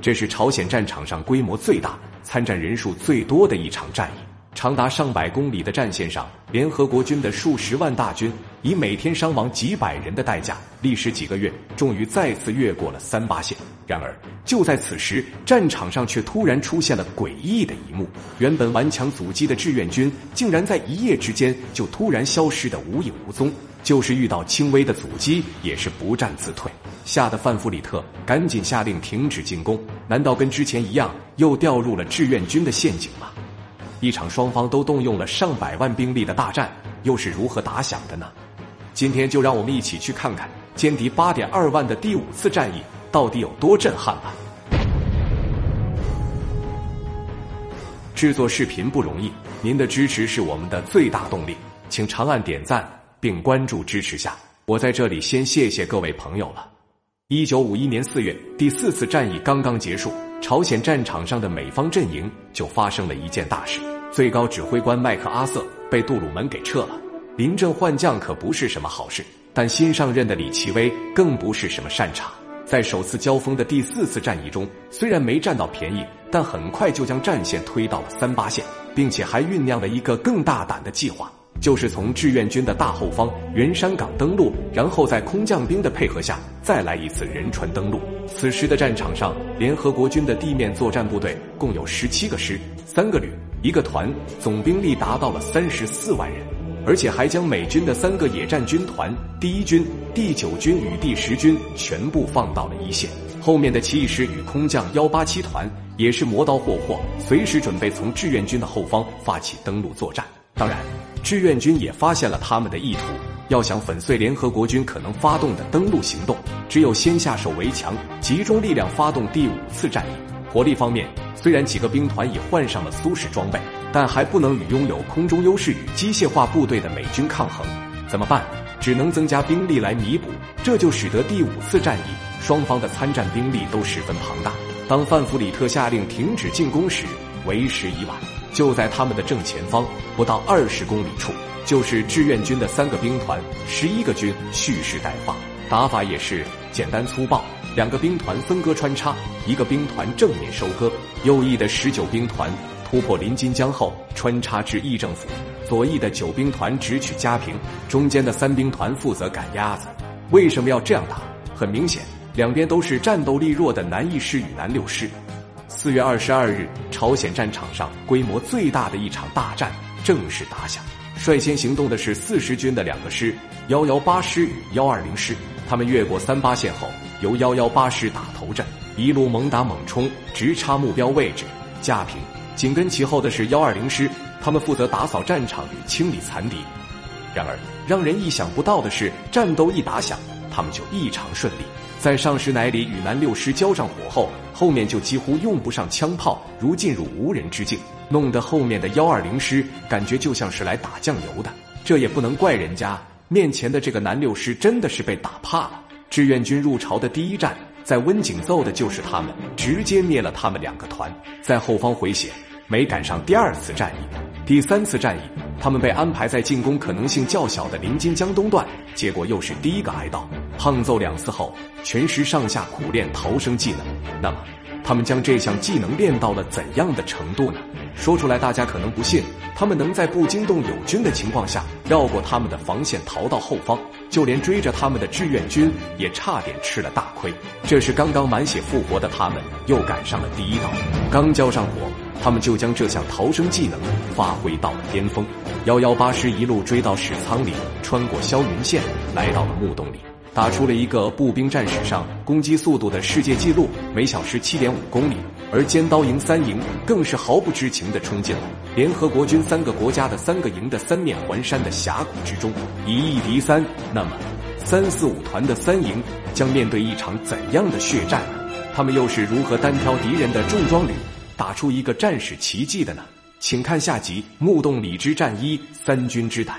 这是朝鲜战场上规模最大、参战人数最多的一场战役。长达上百公里的战线上，联合国军的数十万大军以每天伤亡几百人的代价，历时几个月，终于再次越过了三八线。然而，就在此时，战场上却突然出现了诡异的一幕：原本顽强阻击的志愿军，竟然在一夜之间就突然消失得无影无踪。就是遇到轻微的阻击，也是不战自退。吓得范弗里特赶紧下令停止进攻。难道跟之前一样，又掉入了志愿军的陷阱吗？一场双方都动用了上百万兵力的大战，又是如何打响的呢？今天就让我们一起去看看歼敌八点二万的第五次战役到底有多震撼吧！制作视频不容易，您的支持是我们的最大动力，请长按点赞并关注支持下。我在这里先谢谢各位朋友了。一九五一年四月，第四次战役刚刚结束。朝鲜战场上的美方阵营就发生了一件大事：最高指挥官麦克阿瑟被杜鲁门给撤了。临阵换将可不是什么好事，但新上任的李奇微更不是什么善茬。在首次交锋的第四次战役中，虽然没占到便宜，但很快就将战线推到了三八线，并且还酝酿了一个更大胆的计划。就是从志愿军的大后方元山港登陆，然后在空降兵的配合下再来一次仁川登陆。此时的战场上，联合国军的地面作战部队共有十七个师、三个旅、一个团，总兵力达到了三十四万人，而且还将美军的三个野战军团——第一军、第九军与第十军全部放到了一线。后面的起义师与空降幺八七团也是磨刀霍霍，随时准备从志愿军的后方发起登陆作战。当然。志愿军也发现了他们的意图，要想粉碎联合国军可能发动的登陆行动，只有先下手为强，集中力量发动第五次战役。火力方面，虽然几个兵团已换上了苏式装备，但还不能与拥有空中优势与机械化部队的美军抗衡。怎么办？只能增加兵力来弥补。这就使得第五次战役双方的参战兵力都十分庞大。当范弗里特下令停止进攻时，为时已晚。就在他们的正前方，不到二十公里处，就是志愿军的三个兵团、十一个军蓄势待发。打法也是简单粗暴，两个兵团分割穿插，一个兵团正面收割。右翼的十九兵团突破临津江后，穿插至议政府；左翼的九兵团直取嘉平，中间的三兵团负责赶鸭子。为什么要这样打？很明显，两边都是战斗力弱的南一师与南六师。四月二十二日，朝鲜战场上规模最大的一场大战正式打响。率先行动的是四十军的两个师，幺幺八师与幺二零师。他们越过三八线后，由幺幺八师打头阵，一路猛打猛冲，直插目标位置架平。紧跟其后的是幺二零师，他们负责打扫战场与清理残敌。然而，让人意想不到的是，战斗一打响，他们就异常顺利。在上师乃里与南六师交上火后，后面就几乎用不上枪炮，如进入无人之境，弄得后面的幺二零师感觉就像是来打酱油的。这也不能怪人家，面前的这个南六师真的是被打怕了。志愿军入朝的第一战，在温井奏的就是他们，直接灭了他们两个团，在后方回血，没赶上第二次战役。第三次战役，他们被安排在进攻可能性较小的临津江东段，结果又是第一个挨刀。胖揍两次后，全师上下苦练逃生技能。那么，他们将这项技能练到了怎样的程度呢？说出来大家可能不信，他们能在不惊动友军的情况下，绕过他们的防线逃到后方，就连追着他们的志愿军也差点吃了大亏。这时刚刚满血复活的他们，又赶上了第一刀，刚交上火。他们就将这项逃生技能发挥到了巅峰。幺幺八师一路追到史仓里，穿过霄云线，来到了木洞里，打出了一个步兵战史上攻击速度的世界纪录，每小时七点五公里。而尖刀营三营更是毫不知情地冲进了联合国军三个国家的三个营的三面环山的峡谷之中，以一敌三。那么，三四五团的三营将面对一场怎样的血战呢？他们又是如何单挑敌人的重装旅？打出一个战史奇迹的呢？请看下集《木洞里之战一三军之胆》。